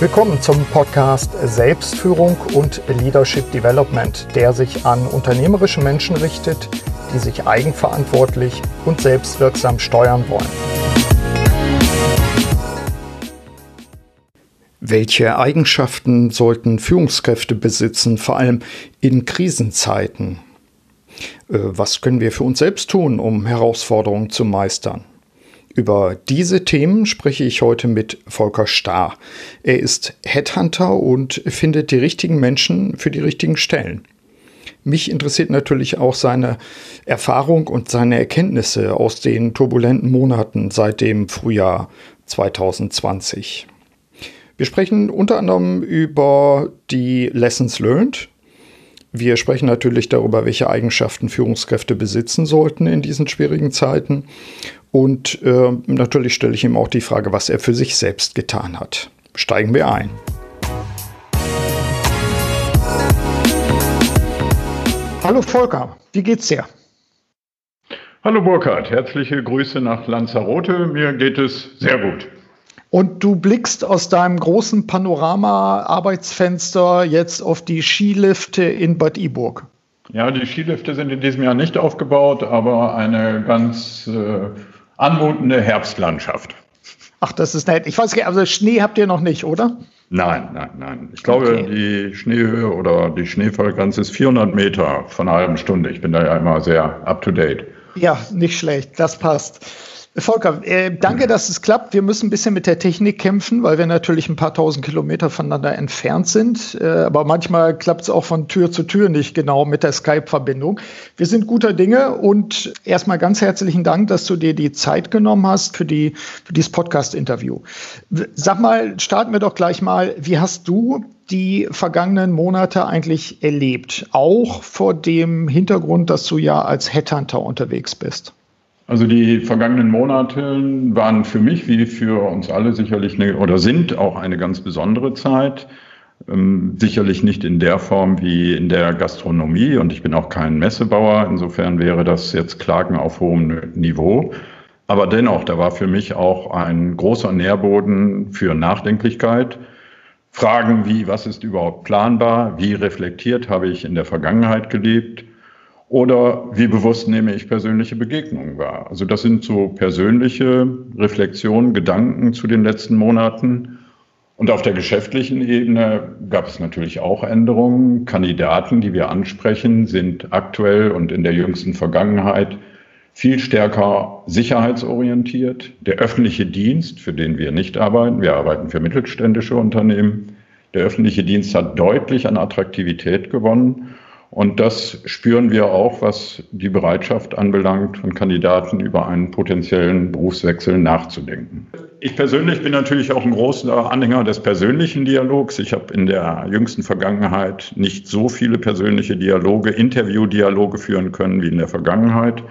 Willkommen zum Podcast Selbstführung und Leadership Development, der sich an unternehmerische Menschen richtet, die sich eigenverantwortlich und selbstwirksam steuern wollen. Welche Eigenschaften sollten Führungskräfte besitzen, vor allem in Krisenzeiten? Äh, was können wir für uns selbst tun, um Herausforderungen zu meistern? Über diese Themen spreche ich heute mit Volker Starr. Er ist Headhunter und findet die richtigen Menschen für die richtigen Stellen. Mich interessiert natürlich auch seine Erfahrung und seine Erkenntnisse aus den turbulenten Monaten seit dem Frühjahr 2020. Wir sprechen unter anderem über die Lessons Learned, wir sprechen natürlich darüber, welche Eigenschaften Führungskräfte besitzen sollten in diesen schwierigen Zeiten. Und äh, natürlich stelle ich ihm auch die Frage, was er für sich selbst getan hat. Steigen wir ein. Hallo Volker, wie geht's dir? Hallo Burkhard, herzliche Grüße nach Lanzarote. Mir geht es sehr gut. Und du blickst aus deinem großen Panorama-Arbeitsfenster jetzt auf die Skilifte in Bad Iburg. Ja, die Skilifte sind in diesem Jahr nicht aufgebaut, aber eine ganz äh, anmutende Herbstlandschaft. Ach, das ist nett. Ich weiß gar nicht, also Schnee habt ihr noch nicht, oder? Nein, nein, nein. Ich glaube, okay. die Schneehöhe oder die Schneefallgrenze ist 400 Meter von einer halben Stunde. Ich bin da ja immer sehr up to date. Ja, nicht schlecht. Das passt. Volker, äh, danke, dass es klappt. Wir müssen ein bisschen mit der Technik kämpfen, weil wir natürlich ein paar tausend Kilometer voneinander entfernt sind. Äh, aber manchmal klappt es auch von Tür zu Tür nicht genau mit der Skype-Verbindung. Wir sind guter Dinge und erstmal ganz herzlichen Dank, dass du dir die Zeit genommen hast für, die, für dieses Podcast-Interview. Sag mal, starten wir doch gleich mal. Wie hast du die vergangenen Monate eigentlich erlebt? Auch vor dem Hintergrund, dass du ja als Headhunter unterwegs bist. Also die vergangenen Monate waren für mich wie für uns alle sicherlich eine, oder sind auch eine ganz besondere Zeit. Ähm, sicherlich nicht in der Form wie in der Gastronomie und ich bin auch kein Messebauer. Insofern wäre das jetzt Klagen auf hohem Niveau. Aber dennoch, da war für mich auch ein großer Nährboden für Nachdenklichkeit. Fragen wie, was ist überhaupt planbar? Wie reflektiert habe ich in der Vergangenheit gelebt? Oder wie bewusst nehme ich persönliche Begegnungen wahr? Also das sind so persönliche Reflexionen, Gedanken zu den letzten Monaten. Und auf der geschäftlichen Ebene gab es natürlich auch Änderungen. Kandidaten, die wir ansprechen, sind aktuell und in der jüngsten Vergangenheit viel stärker sicherheitsorientiert. Der öffentliche Dienst, für den wir nicht arbeiten, wir arbeiten für mittelständische Unternehmen, der öffentliche Dienst hat deutlich an Attraktivität gewonnen. Und das spüren wir auch, was die Bereitschaft anbelangt, von Kandidaten über einen potenziellen Berufswechsel nachzudenken. Ich persönlich bin natürlich auch ein großer Anhänger des persönlichen Dialogs. Ich habe in der jüngsten Vergangenheit nicht so viele persönliche Dialoge, Interviewdialoge führen können wie in der Vergangenheit.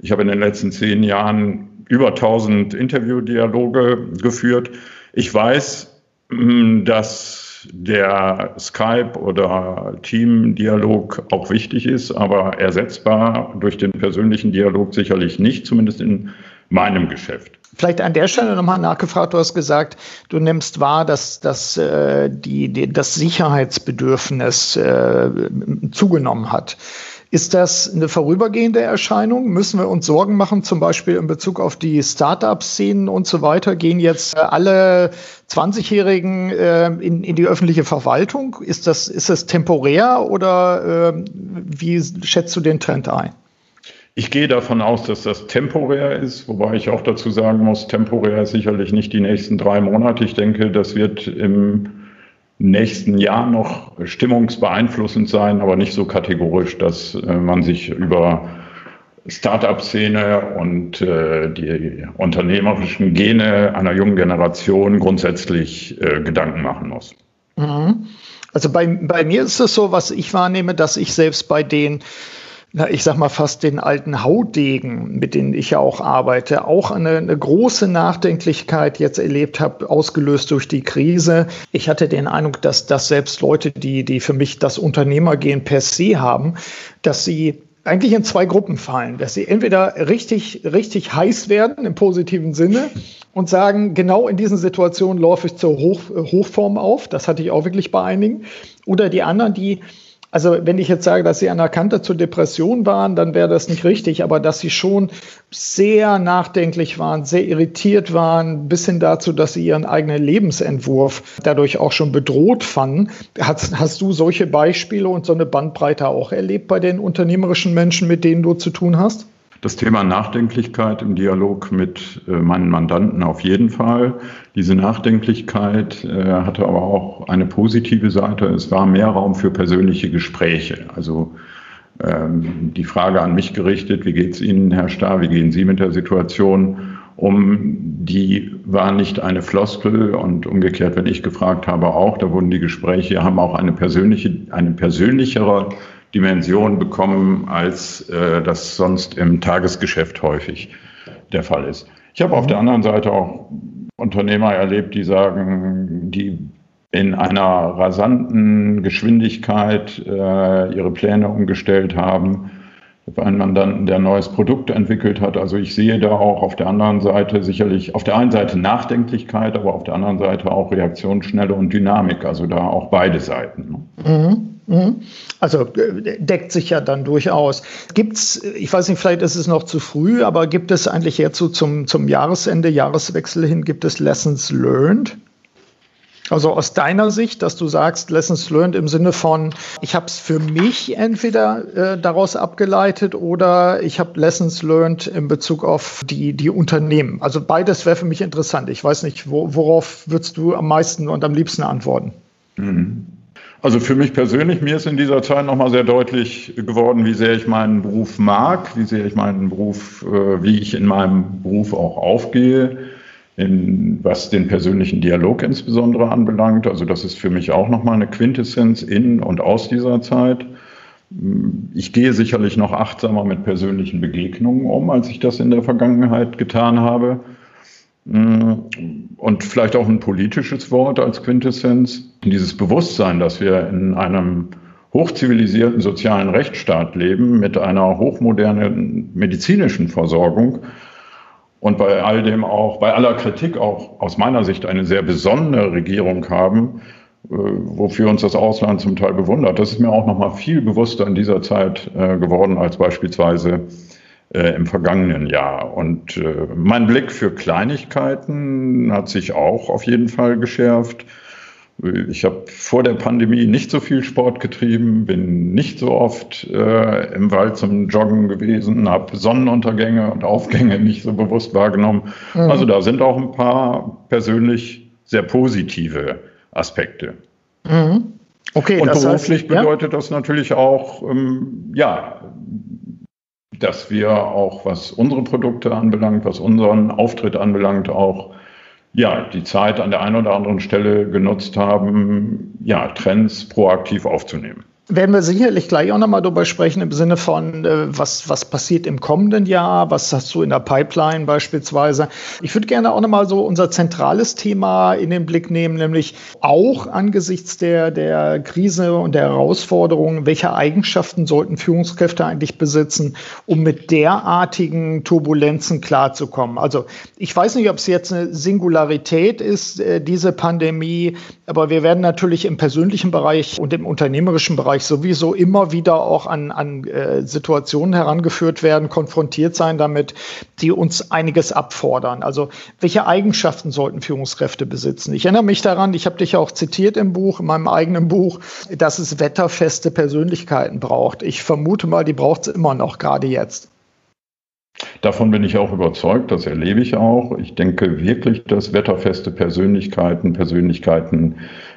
Ich habe in den letzten zehn Jahren über 1000 Interviewdialoge geführt. Ich weiß, hm, dass der Skype oder Team-Dialog auch wichtig ist, aber ersetzbar durch den persönlichen Dialog sicherlich nicht, zumindest in meinem Geschäft. Vielleicht an der Stelle nochmal nachgefragt, du hast gesagt, du nimmst wahr, dass, dass äh, die, die, das Sicherheitsbedürfnis äh, zugenommen hat. Ist das eine vorübergehende Erscheinung? Müssen wir uns Sorgen machen, zum Beispiel in Bezug auf die Start-up-Szenen und so weiter? Gehen jetzt äh, alle 20-Jährigen äh, in, in die öffentliche Verwaltung? Ist das, ist das temporär oder äh, wie schätzt du den Trend ein? Ich gehe davon aus, dass das temporär ist, wobei ich auch dazu sagen muss, temporär ist sicherlich nicht die nächsten drei Monate. Ich denke, das wird im nächsten Jahr noch stimmungsbeeinflussend sein, aber nicht so kategorisch, dass äh, man sich über Start-up-Szene und äh, die unternehmerischen Gene einer jungen Generation grundsätzlich äh, Gedanken machen muss. Mhm. Also bei, bei mir ist es so, was ich wahrnehme, dass ich selbst bei den na, ich sag mal fast den alten Hautdegen, mit denen ich ja auch arbeite, auch eine, eine große Nachdenklichkeit jetzt erlebt habe, ausgelöst durch die Krise. Ich hatte den Eindruck, dass, dass selbst Leute, die, die für mich das Unternehmergehen per se haben, dass sie eigentlich in zwei Gruppen fallen, dass sie entweder richtig, richtig heiß werden im positiven Sinne und sagen, genau in diesen Situationen laufe ich zur Hoch, Hochform auf. Das hatte ich auch wirklich bei einigen. Oder die anderen, die also wenn ich jetzt sage, dass sie an der Kante zur Depression waren, dann wäre das nicht richtig, aber dass sie schon sehr nachdenklich waren, sehr irritiert waren, bis hin dazu, dass sie ihren eigenen Lebensentwurf dadurch auch schon bedroht fanden. Hast, hast du solche Beispiele und so eine Bandbreite auch erlebt bei den unternehmerischen Menschen, mit denen du zu tun hast? Das Thema Nachdenklichkeit im Dialog mit äh, meinen Mandanten auf jeden Fall. Diese Nachdenklichkeit äh, hatte aber auch eine positive Seite. Es war mehr Raum für persönliche Gespräche. Also ähm, die Frage an mich gerichtet, wie geht es Ihnen, Herr Starr, wie gehen Sie mit der Situation um? Die war nicht eine Floskel und umgekehrt, wenn ich gefragt habe, auch, da wurden die Gespräche, haben auch eine persönliche, eine persönlichere Dimension bekommen, als äh, das sonst im Tagesgeschäft häufig der Fall ist. Ich habe auf der anderen Seite auch Unternehmer erlebt, die sagen, die in einer rasanten Geschwindigkeit äh, ihre Pläne umgestellt haben. Einen Mandanten, der ein neues Produkt entwickelt hat. Also ich sehe da auch auf der anderen Seite sicherlich, auf der einen Seite Nachdenklichkeit, aber auf der anderen Seite auch Reaktionsschnelle und Dynamik. Also da auch beide Seiten. Ne? Mhm. Mhm. Also äh, deckt sich ja dann durchaus. Gibt's, ich weiß nicht, vielleicht ist es noch zu früh, aber gibt es eigentlich jetzt so zum, zum Jahresende, Jahreswechsel hin, gibt es Lessons learned? Also aus deiner Sicht, dass du sagst, Lessons learned im Sinne von, ich habe es für mich entweder äh, daraus abgeleitet oder ich habe Lessons learned in Bezug auf die, die Unternehmen. Also beides wäre für mich interessant. Ich weiß nicht, wo, worauf würdest du am meisten und am liebsten antworten? Mhm. Also für mich persönlich, mir ist in dieser Zeit nochmal sehr deutlich geworden, wie sehr ich meinen Beruf mag, wie sehr ich meinen Beruf, äh, wie ich in meinem Beruf auch aufgehe, in, was den persönlichen Dialog insbesondere anbelangt. Also das ist für mich auch nochmal eine Quintessenz in und aus dieser Zeit. Ich gehe sicherlich noch achtsamer mit persönlichen Begegnungen um, als ich das in der Vergangenheit getan habe. Und vielleicht auch ein politisches Wort als Quintessenz. Dieses Bewusstsein, dass wir in einem hochzivilisierten sozialen Rechtsstaat leben mit einer hochmodernen medizinischen Versorgung und bei all dem auch, bei aller Kritik auch aus meiner Sicht eine sehr besondere Regierung haben, äh, wofür uns das Ausland zum Teil bewundert. Das ist mir auch noch mal viel bewusster in dieser Zeit äh, geworden als beispielsweise äh, im vergangenen Jahr. Und äh, mein Blick für Kleinigkeiten hat sich auch auf jeden Fall geschärft. Ich habe vor der Pandemie nicht so viel Sport getrieben, bin nicht so oft äh, im Wald zum Joggen gewesen, habe Sonnenuntergänge und Aufgänge nicht so bewusst wahrgenommen. Mhm. Also da sind auch ein paar persönlich sehr positive Aspekte. Mhm. Okay, und beruflich heißt, bedeutet ja? das natürlich auch, ähm, ja, dass wir auch, was unsere Produkte anbelangt, was unseren Auftritt anbelangt, auch ja, die Zeit an der einen oder anderen Stelle genutzt haben, ja, Trends proaktiv aufzunehmen. Werden wir sicherlich gleich auch nochmal darüber sprechen, im Sinne von, äh, was, was passiert im kommenden Jahr, was hast du in der Pipeline beispielsweise. Ich würde gerne auch nochmal so unser zentrales Thema in den Blick nehmen, nämlich auch angesichts der, der Krise und der Herausforderungen, welche Eigenschaften sollten Führungskräfte eigentlich besitzen, um mit derartigen Turbulenzen klarzukommen. Also ich weiß nicht, ob es jetzt eine Singularität ist, äh, diese Pandemie, aber wir werden natürlich im persönlichen Bereich und im unternehmerischen Bereich Bereich sowieso immer wieder auch an, an äh, Situationen herangeführt werden, konfrontiert sein damit, die uns einiges abfordern. Also welche Eigenschaften sollten Führungskräfte besitzen? Ich erinnere mich daran, ich habe dich auch zitiert im Buch, in meinem eigenen Buch, dass es wetterfeste Persönlichkeiten braucht. Ich vermute mal, die braucht es immer noch, gerade jetzt. Davon bin ich auch überzeugt, das erlebe ich auch. Ich denke wirklich, dass wetterfeste Persönlichkeiten, Persönlichkeiten,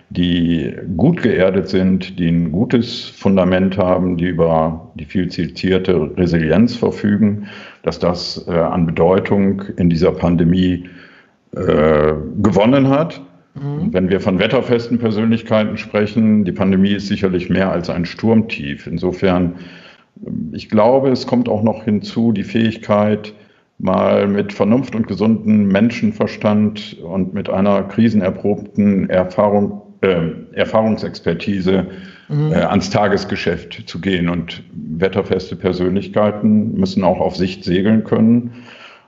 die gut geerdet sind, die ein gutes Fundament haben, die über die viel zitierte Resilienz verfügen, dass das äh, an Bedeutung in dieser Pandemie äh, gewonnen hat. Mhm. Wenn wir von wetterfesten Persönlichkeiten sprechen, die Pandemie ist sicherlich mehr als ein Sturmtief. Insofern, ich glaube, es kommt auch noch hinzu die Fähigkeit, mal mit Vernunft und gesundem Menschenverstand und mit einer krisenerprobten Erfahrung äh, Erfahrungsexpertise mhm. äh, ans Tagesgeschäft zu gehen. Und wetterfeste Persönlichkeiten müssen auch auf Sicht segeln können.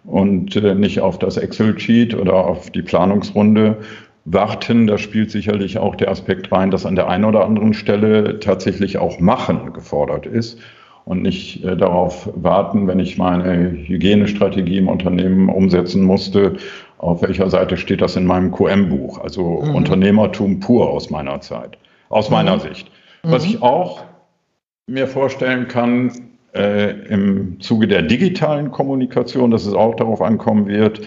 und äh, nicht auf das Excel-Sheet oder auf die Planungsrunde warten. Da spielt sicherlich auch der Aspekt rein, dass an der einen oder anderen Stelle tatsächlich auch Machen gefordert ist und nicht äh, darauf warten, wenn ich meine Hygienestrategie im Unternehmen umsetzen musste, auf welcher Seite steht das in meinem QM-Buch. Also mhm. Unternehmertum pur aus meiner Zeit, aus mhm. meiner Sicht. Was mhm. ich auch mir vorstellen kann, äh, im Zuge der digitalen Kommunikation, dass es auch darauf ankommen wird,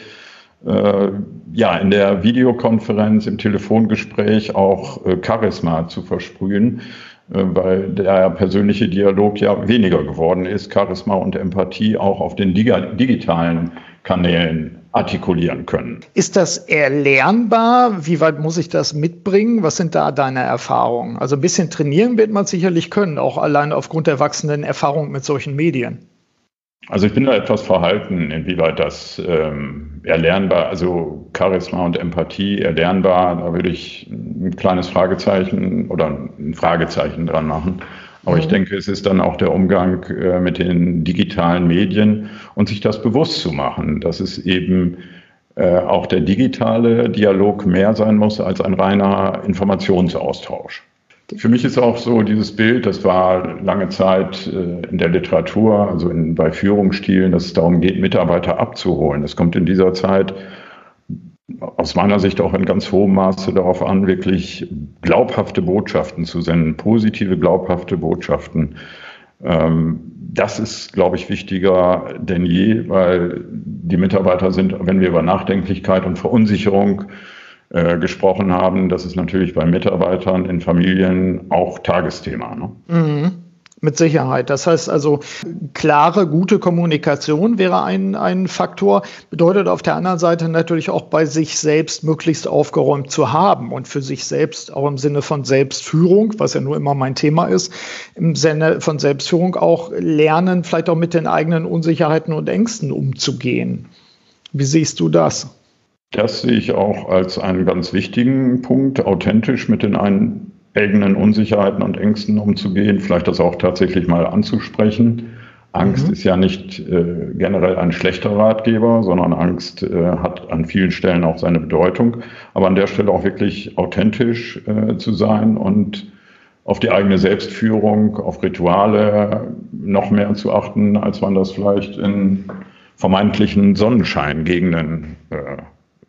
äh, ja, in der Videokonferenz, im Telefongespräch auch äh, Charisma zu versprühen, weil der persönliche Dialog ja weniger geworden ist, Charisma und Empathie auch auf den digitalen Kanälen artikulieren können. Ist das erlernbar? Wie weit muss ich das mitbringen? Was sind da deine Erfahrungen? Also ein bisschen trainieren wird man sicherlich können, auch allein aufgrund der wachsenden Erfahrung mit solchen Medien. Also ich bin da etwas verhalten, inwieweit das ähm, erlernbar, also Charisma und Empathie erlernbar, da würde ich ein kleines Fragezeichen oder ein Fragezeichen dran machen. Aber ich mhm. denke, es ist dann auch der Umgang äh, mit den digitalen Medien und sich das bewusst zu machen, dass es eben äh, auch der digitale Dialog mehr sein muss als ein reiner Informationsaustausch. Für mich ist auch so dieses Bild, das war lange Zeit äh, in der Literatur, also in, bei Führungsstilen, dass es darum geht, Mitarbeiter abzuholen. Es kommt in dieser Zeit aus meiner Sicht auch in ganz hohem Maße darauf an, wirklich glaubhafte Botschaften zu senden, positive, glaubhafte Botschaften. Ähm, das ist, glaube ich, wichtiger denn je, weil die Mitarbeiter sind, wenn wir über Nachdenklichkeit und Verunsicherung äh, gesprochen haben, das ist natürlich bei Mitarbeitern in Familien auch Tagesthema. Ne? Mhm. Mit Sicherheit. Das heißt also, klare, gute Kommunikation wäre ein, ein Faktor. Bedeutet auf der anderen Seite natürlich auch bei sich selbst möglichst aufgeräumt zu haben und für sich selbst auch im Sinne von Selbstführung, was ja nur immer mein Thema ist, im Sinne von Selbstführung auch lernen, vielleicht auch mit den eigenen Unsicherheiten und Ängsten umzugehen. Wie siehst du das? Das sehe ich auch als einen ganz wichtigen Punkt, authentisch mit den eigenen Unsicherheiten und Ängsten umzugehen, vielleicht das auch tatsächlich mal anzusprechen. Angst mhm. ist ja nicht äh, generell ein schlechter Ratgeber, sondern Angst äh, hat an vielen Stellen auch seine Bedeutung. Aber an der Stelle auch wirklich authentisch äh, zu sein und auf die eigene Selbstführung, auf Rituale noch mehr zu achten, als man das vielleicht in vermeintlichen Sonnenscheingegenden äh,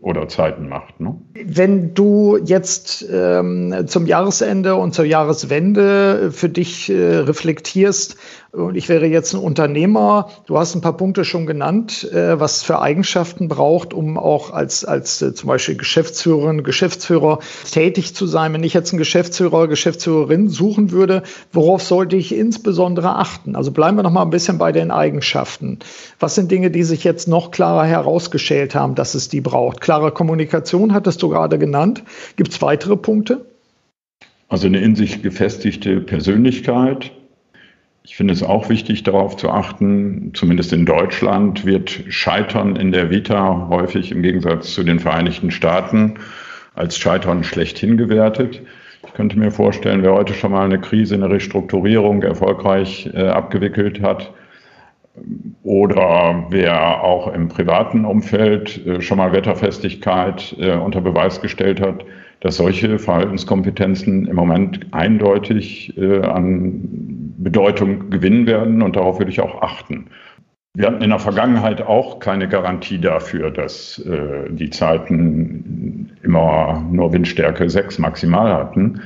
oder Zeiten macht. Ne? Wenn du jetzt ähm, zum Jahresende und zur Jahreswende für dich äh, reflektierst, und ich wäre jetzt ein Unternehmer, du hast ein paar Punkte schon genannt, äh, was für Eigenschaften braucht, um auch als, als äh, zum Beispiel Geschäftsführerin, Geschäftsführer tätig zu sein. Wenn ich jetzt einen Geschäftsführer, Geschäftsführerin suchen würde, worauf sollte ich insbesondere achten? Also bleiben wir noch mal ein bisschen bei den Eigenschaften. Was sind Dinge, die sich jetzt noch klarer herausgestellt haben, dass es die braucht? Klare Kommunikation hattest du gerade genannt. Gibt es weitere Punkte? Also eine in sich gefestigte Persönlichkeit, ich finde es auch wichtig, darauf zu achten, zumindest in Deutschland wird Scheitern in der Vita häufig im Gegensatz zu den Vereinigten Staaten als Scheitern schlechthin gewertet. Ich könnte mir vorstellen, wer heute schon mal eine Krise, eine Restrukturierung erfolgreich äh, abgewickelt hat, oder wer auch im privaten Umfeld äh, schon mal Wetterfestigkeit äh, unter Beweis gestellt hat, dass solche Verhaltenskompetenzen im Moment eindeutig äh, an Bedeutung gewinnen werden und darauf würde ich auch achten. Wir hatten in der Vergangenheit auch keine Garantie dafür, dass äh, die Zeiten immer nur Windstärke 6 maximal hatten.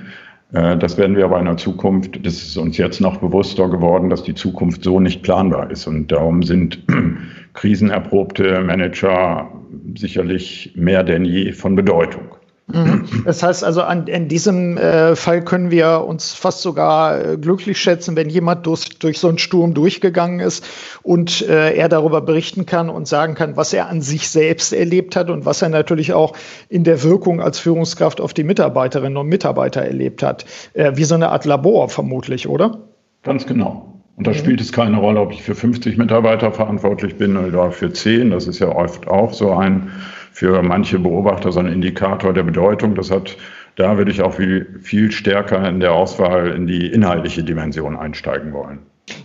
Äh, das werden wir aber in der Zukunft, das ist uns jetzt noch bewusster geworden, dass die Zukunft so nicht planbar ist. Und darum sind krisenerprobte Manager sicherlich mehr denn je von Bedeutung. Mhm. Das heißt also, an, in diesem äh, Fall können wir uns fast sogar äh, glücklich schätzen, wenn jemand durch, durch so einen Sturm durchgegangen ist und äh, er darüber berichten kann und sagen kann, was er an sich selbst erlebt hat und was er natürlich auch in der Wirkung als Führungskraft auf die Mitarbeiterinnen und Mitarbeiter erlebt hat. Äh, wie so eine Art Labor vermutlich, oder? Ganz genau. Und da mhm. spielt es keine Rolle, ob ich für 50 Mitarbeiter verantwortlich bin oder für 10. Das ist ja oft auch so ein für manche Beobachter so ein Indikator der Bedeutung. Das hat, da würde ich auch viel, viel stärker in der Auswahl in die inhaltliche Dimension einsteigen wollen.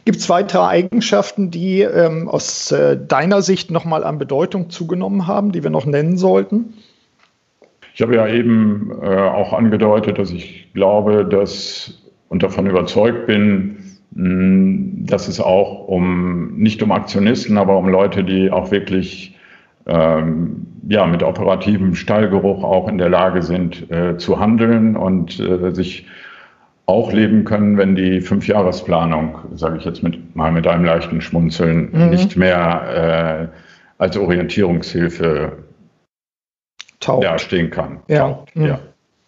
Gibt es weitere Eigenschaften, die ähm, aus äh, deiner Sicht nochmal an Bedeutung zugenommen haben, die wir noch nennen sollten? Ich habe ja eben äh, auch angedeutet, dass ich glaube, dass und davon überzeugt bin, mh, dass es auch um nicht um Aktionisten, aber um Leute, die auch wirklich ähm, ja mit operativem Stallgeruch auch in der Lage sind äh, zu handeln und äh, sich auch leben können, wenn die Fünfjahresplanung, sage ich jetzt mit, mal mit einem leichten Schmunzeln, mhm. nicht mehr äh, als Orientierungshilfe Taugt. dastehen kann. Ja. Taugt, mhm. ja.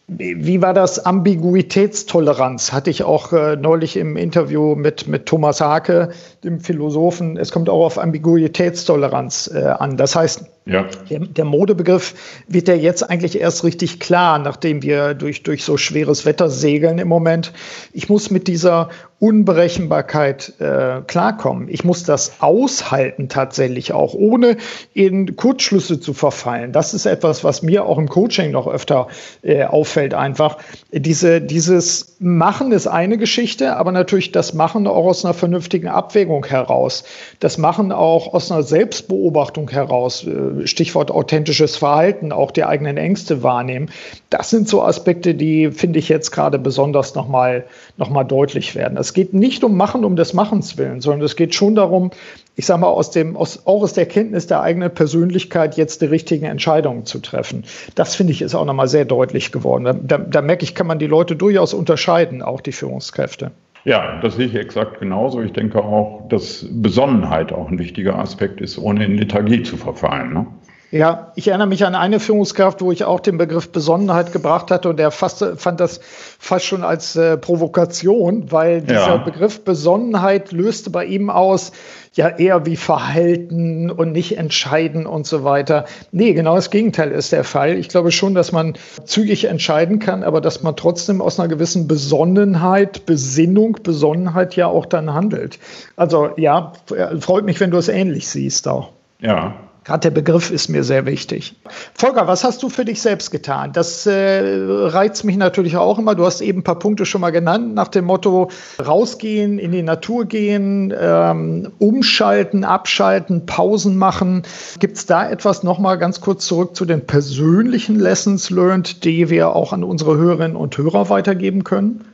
Wie war das Ambiguitätstoleranz? Hatte ich auch äh, neulich im Interview mit, mit Thomas Hake, dem Philosophen. Es kommt auch auf Ambiguitätstoleranz äh, an. Das heißt, ja. der, der, Modebegriff wird ja jetzt eigentlich erst richtig klar, nachdem wir durch, durch so schweres Wetter segeln im Moment. Ich muss mit dieser Unberechenbarkeit äh, klarkommen. Ich muss das aushalten tatsächlich auch, ohne in Kurzschlüsse zu verfallen. Das ist etwas, was mir auch im Coaching noch öfter äh, auffällt einfach. Diese, dieses Machen ist eine Geschichte, aber natürlich das Machen auch aus einer vernünftigen Abwägung heraus. Das Machen auch aus einer Selbstbeobachtung heraus. Äh, Stichwort authentisches Verhalten, auch die eigenen Ängste wahrnehmen. Das sind so Aspekte, die finde ich jetzt gerade besonders nochmal noch mal deutlich werden. Es geht nicht um Machen um des Machens willen, sondern es geht schon darum, ich sage mal, aus dem, aus, auch aus der Kenntnis der eigenen Persönlichkeit jetzt die richtigen Entscheidungen zu treffen. Das finde ich ist auch nochmal sehr deutlich geworden. Da, da, da merke ich, kann man die Leute durchaus unterscheiden, auch die Führungskräfte. Ja, das sehe ich exakt genauso. Ich denke auch, dass Besonnenheit auch ein wichtiger Aspekt ist, ohne in Lethargie zu verfallen. Ne? Ja, ich erinnere mich an eine Führungskraft, wo ich auch den Begriff Besonnenheit gebracht hatte und der fast, fand das fast schon als äh, Provokation, weil dieser ja. Begriff Besonnenheit löste bei ihm aus, ja eher wie Verhalten und nicht entscheiden und so weiter. Nee, genau das Gegenteil ist der Fall. Ich glaube schon, dass man zügig entscheiden kann, aber dass man trotzdem aus einer gewissen Besonnenheit, Besinnung, Besonnenheit ja auch dann handelt. Also ja, freut mich, wenn du es ähnlich siehst auch. Ja, Gerade der Begriff ist mir sehr wichtig. Volker, was hast du für dich selbst getan? Das äh, reizt mich natürlich auch immer. Du hast eben ein paar Punkte schon mal genannt, nach dem Motto rausgehen, in die Natur gehen, ähm, umschalten, abschalten, Pausen machen. Gibt es da etwas nochmal ganz kurz zurück zu den persönlichen Lessons learned, die wir auch an unsere Hörerinnen und Hörer weitergeben können?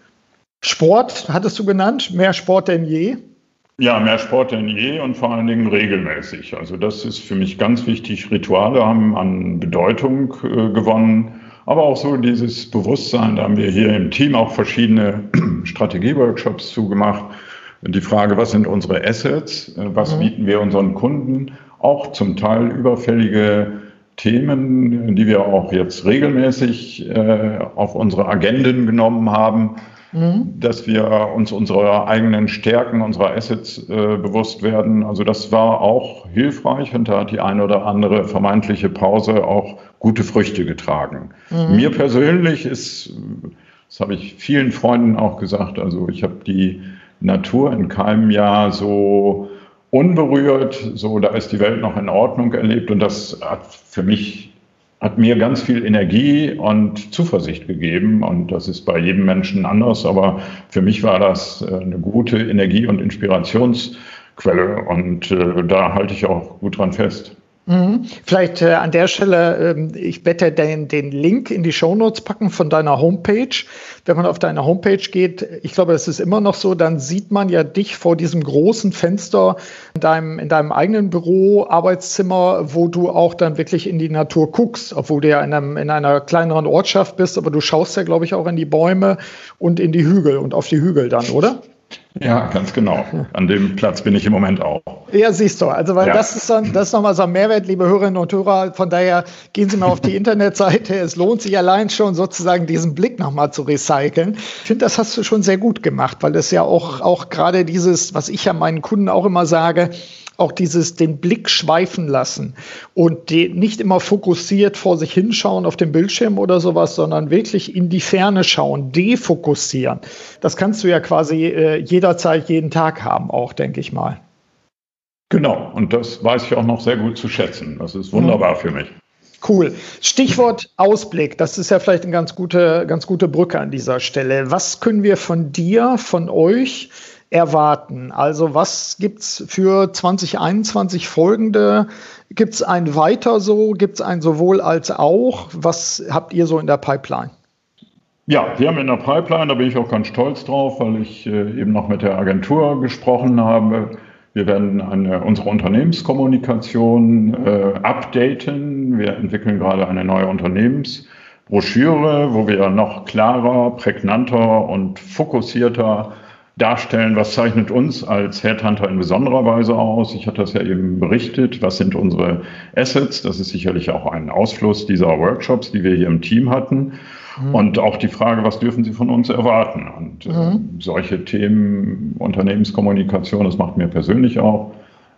Sport, hattest du genannt, mehr Sport denn je? Ja, mehr Sport denn je und vor allen Dingen regelmäßig. Also das ist für mich ganz wichtig. Rituale haben an Bedeutung äh, gewonnen, aber auch so dieses Bewusstsein, da haben wir hier im Team auch verschiedene Strategieworkshops zugemacht. Die Frage, was sind unsere Assets, äh, was mhm. bieten wir unseren Kunden, auch zum Teil überfällige Themen, die wir auch jetzt regelmäßig äh, auf unsere Agenden genommen haben mhm. dass wir uns unserer eigenen Stärken, unserer Assets äh, bewusst werden. Also das war auch hilfreich und da hat die eine oder andere vermeintliche Pause auch gute Früchte getragen. Mhm. Mir persönlich ist, das habe ich vielen Freunden auch gesagt, also ich habe die Natur in keinem Jahr so unberührt, so da ist die Welt noch in Ordnung erlebt und das hat für mich hat mir ganz viel Energie und Zuversicht gegeben. Und das ist bei jedem Menschen anders. Aber für mich war das äh, eine gute Energie- und Inspirationsquelle. Und äh, da halte ich auch gut dran fest. Mhm. Vielleicht äh, an der Stelle, ähm, ich werde den, den Link in die Shownotes packen von deiner Homepage. Wenn man auf deine Homepage geht, ich glaube, das ist immer noch so, dann sieht man ja dich vor diesem großen Fenster in deinem, in deinem eigenen Büro, Arbeitszimmer, wo du auch dann wirklich in die Natur guckst, obwohl du ja in, einem, in einer kleineren Ortschaft bist, aber du schaust ja, glaube ich, auch in die Bäume und in die Hügel und auf die Hügel dann, oder? Ja, ganz genau. An dem Platz bin ich im Moment auch. Ja, siehst du. Also, weil ja. das ist dann, das ist nochmal so ein Mehrwert, liebe Hörerinnen und Hörer. Von daher gehen Sie mal auf die Internetseite. Es lohnt sich allein schon sozusagen diesen Blick nochmal zu recyceln. Ich finde, das hast du schon sehr gut gemacht, weil das ja auch, auch gerade dieses, was ich ja meinen Kunden auch immer sage, auch dieses den Blick schweifen lassen und nicht immer fokussiert vor sich hinschauen auf dem Bildschirm oder sowas, sondern wirklich in die Ferne schauen, defokussieren. Das kannst du ja quasi äh, jederzeit, jeden Tag haben, auch, denke ich mal. Genau, und das weiß ich auch noch sehr gut zu schätzen. Das ist wunderbar mhm. für mich. Cool. Stichwort Ausblick. Das ist ja vielleicht eine ganz gute, ganz gute Brücke an dieser Stelle. Was können wir von dir, von euch erwarten? Also was gibt es für 2021 folgende? Gibt es ein weiter so? Gibt es ein sowohl als auch? Was habt ihr so in der Pipeline? Ja, wir haben in der Pipeline, da bin ich auch ganz stolz drauf, weil ich äh, eben noch mit der Agentur gesprochen habe. Wir werden eine, unsere Unternehmenskommunikation äh, updaten. Wir entwickeln gerade eine neue Unternehmensbroschüre, wo wir noch klarer, prägnanter und fokussierter darstellen, was zeichnet uns als Headhunter in besonderer Weise aus. Ich hatte das ja eben berichtet, was sind unsere Assets. Das ist sicherlich auch ein Ausfluss dieser Workshops, die wir hier im Team hatten. Mhm. Und auch die Frage, was dürfen Sie von uns erwarten? Und äh, mhm. solche Themen, Unternehmenskommunikation, das macht mir persönlich auch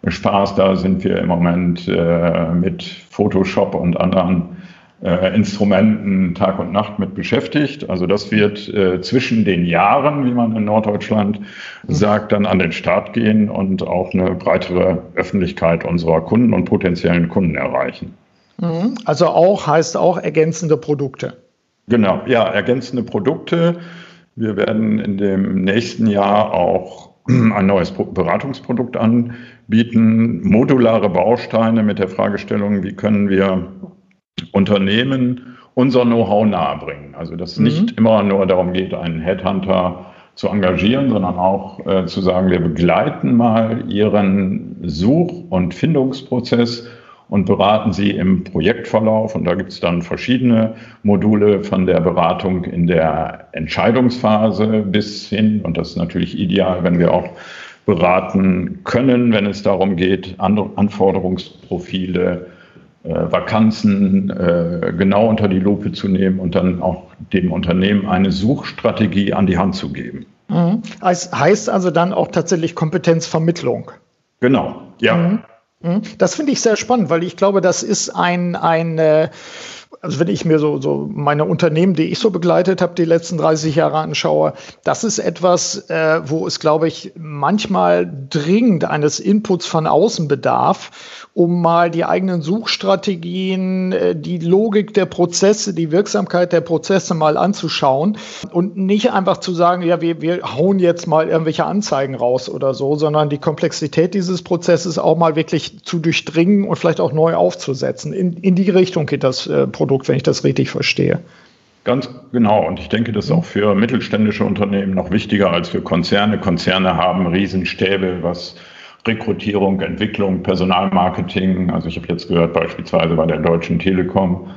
Spaß. Da sind wir im Moment äh, mit Photoshop und anderen äh, Instrumenten Tag und Nacht mit beschäftigt. Also das wird äh, zwischen den Jahren, wie man in Norddeutschland mhm. sagt, dann an den Start gehen und auch eine breitere Öffentlichkeit unserer Kunden und potenziellen Kunden erreichen. Mhm. Also auch heißt auch ergänzende Produkte. Genau, ja, ergänzende Produkte. Wir werden in dem nächsten Jahr auch ein neues Beratungsprodukt anbieten, modulare Bausteine mit der Fragestellung, wie können wir Unternehmen unser Know-how nahebringen. Also dass es mhm. nicht immer nur darum geht, einen Headhunter zu engagieren, sondern auch äh, zu sagen, wir begleiten mal Ihren Such- und Findungsprozess und beraten Sie im Projektverlauf. Und da gibt es dann verschiedene Module von der Beratung in der Entscheidungsphase bis hin, und das ist natürlich ideal, wenn wir auch beraten können, wenn es darum geht, Anforderungsprofile Vakanzen äh, genau unter die Lupe zu nehmen und dann auch dem Unternehmen eine Suchstrategie an die Hand zu geben. Mhm. Das heißt also dann auch tatsächlich Kompetenzvermittlung. Genau, ja. Mhm. mhm. Das finde ich sehr spannend, weil ich glaube, das ist ein, ein äh, also wenn ich mir so, so meine Unternehmen, die ich so begleitet habe, die letzten 30 Jahre anschaue, das ist etwas, äh, wo es, glaube ich, manchmal dringend eines Inputs von außen bedarf, um mal die eigenen Suchstrategien, äh, die Logik der Prozesse, die Wirksamkeit der Prozesse mal anzuschauen und nicht einfach zu sagen, ja, wir, wir hauen jetzt mal irgendwelche Anzeigen raus oder so, sondern die Komplexität dieses Prozesses auch mal wirklich zu durchdringen und vielleicht auch neu aufzusetzen. In, in die Richtung geht das äh, Produkt Produkt, wenn ich das richtig verstehe. Ganz genau. Und ich denke, das ist auch für mittelständische Unternehmen noch wichtiger als für Konzerne. Konzerne haben Riesenstäbe, was Rekrutierung, Entwicklung, Personalmarketing, also ich habe jetzt gehört, beispielsweise bei der Deutschen Telekom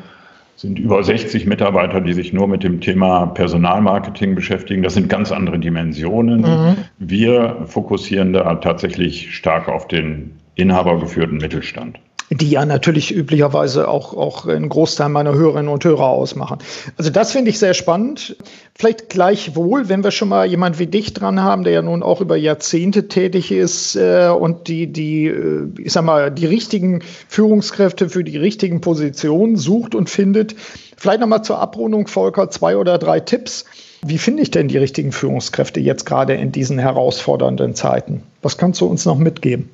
sind über 60 Mitarbeiter, die sich nur mit dem Thema Personalmarketing beschäftigen. Das sind ganz andere Dimensionen. Mhm. Wir fokussieren da tatsächlich stark auf den inhabergeführten Mittelstand die ja natürlich üblicherweise auch, auch einen Großteil meiner Hörerinnen und Hörer ausmachen. Also das finde ich sehr spannend. Vielleicht gleichwohl, wenn wir schon mal jemand wie dich dran haben, der ja nun auch über Jahrzehnte tätig ist äh, und die, die, äh, ich sag mal, die richtigen Führungskräfte für die richtigen Positionen sucht und findet. Vielleicht nochmal zur Abrundung, Volker, zwei oder drei Tipps. Wie finde ich denn die richtigen Führungskräfte jetzt gerade in diesen herausfordernden Zeiten? Was kannst du uns noch mitgeben?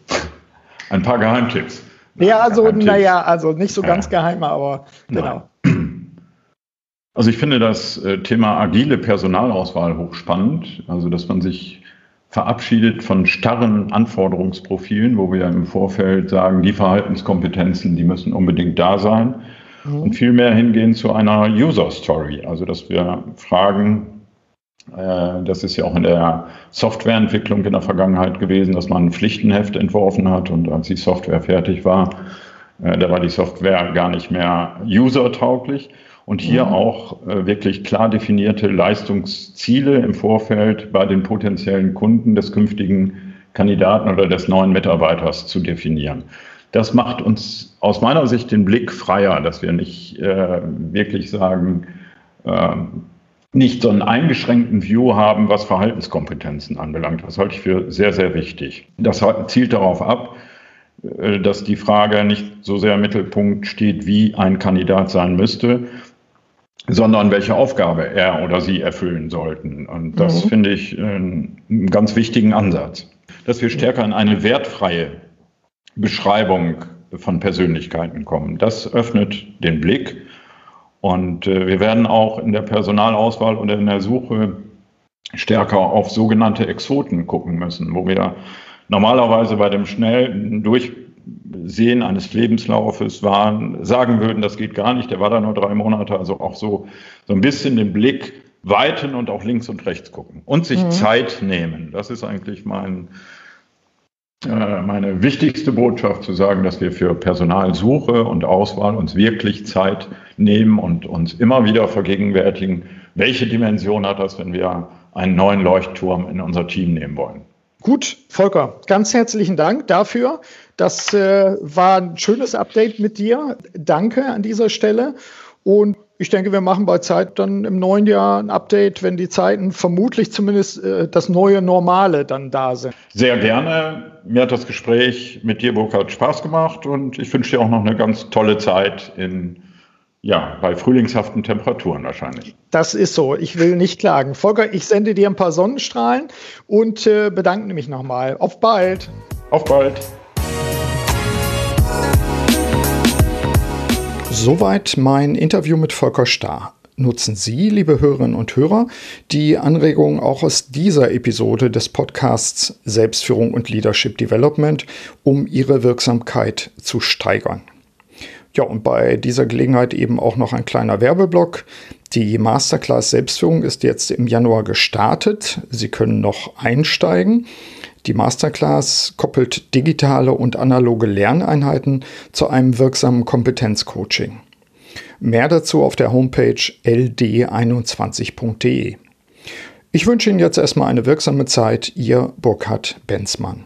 Ein paar Geheimtipps. Ja, also, naja, also nicht so ganz geheim, aber genau. Also ich finde das äh, Thema agile Personalauswahl hochspannend, also dass man sich verabschiedet von starren Anforderungsprofilen, wo wir im Vorfeld sagen, die Verhaltenskompetenzen, die müssen unbedingt da sein. Mhm. und vielmehr hingehen zu einer User Story, also dass wir fragen, das ist ja auch in der Softwareentwicklung in der Vergangenheit gewesen, dass man ein Pflichtenheft entworfen hat und als die Software fertig war, äh, da war die Software gar nicht mehr usertauglich. Und hier mhm. auch äh, wirklich klar definierte Leistungsziele im Vorfeld bei den potenziellen Kunden des künftigen Kandidaten oder des neuen Mitarbeiters zu definieren. Das macht uns aus meiner Sicht den Blick freier, dass wir nicht äh, wirklich sagen, äh, nicht so einen eingeschränkten View haben, was Verhaltenskompetenzen anbelangt. Das halte ich für sehr, sehr wichtig. Das zielt darauf ab, äh, dass die Frage nicht so sehr im Mittelpunkt steht, wie ein Kandidat sein müsste, sondern welche Aufgabe er oder sie erfüllen sollten. Und das mhm. finde ich einen ganz wichtigen Ansatz. Dass wir stärker in eine wertfreie Beschreibung von Persönlichkeiten kommen. Das öffnet den Blick und äh, wir werden auch in der Personalauswahl oder in der Suche stärker auf sogenannte Exoten gucken müssen, wo wir normalerweise bei dem schnellen Durchsehen eines Lebenslaufes waren, sagen würden, das geht gar nicht, der war da nur drei Monate, also auch so, so ein bisschen den Blick weiten und auch links und rechts gucken und sich mhm. Zeit nehmen. Das ist eigentlich mein, äh, meine wichtigste Botschaft zu sagen, dass wir für Personalsuche und Auswahl uns wirklich Zeit nehmen und uns immer wieder vergegenwärtigen, welche Dimension hat das, wenn wir einen neuen Leuchtturm in unser Team nehmen wollen. Gut, Volker, ganz herzlichen Dank dafür. Das äh, war ein schönes Update mit dir. Danke an dieser Stelle. Und ich denke, wir machen bei Zeit dann im neuen Jahr ein Update, wenn die Zeiten vermutlich zumindest äh, das neue Normale dann da sind. Sehr gerne. Mir hat das Gespräch mit dir, Burkhard, Spaß gemacht und ich wünsche dir auch noch eine ganz tolle Zeit in ja, bei frühlingshaften Temperaturen wahrscheinlich. Das ist so. Ich will nicht klagen. Volker, ich sende dir ein paar Sonnenstrahlen und äh, bedanke mich nochmal. Auf bald. Auf bald. Soweit mein Interview mit Volker Starr. Nutzen Sie, liebe Hörerinnen und Hörer, die Anregungen auch aus dieser Episode des Podcasts Selbstführung und Leadership Development, um Ihre Wirksamkeit zu steigern. Ja, und bei dieser Gelegenheit eben auch noch ein kleiner Werbeblock. Die Masterclass Selbstführung ist jetzt im Januar gestartet. Sie können noch einsteigen. Die Masterclass koppelt digitale und analoge Lerneinheiten zu einem wirksamen Kompetenzcoaching. Mehr dazu auf der Homepage ld21.de. Ich wünsche Ihnen jetzt erstmal eine wirksame Zeit. Ihr Burkhard Benzmann.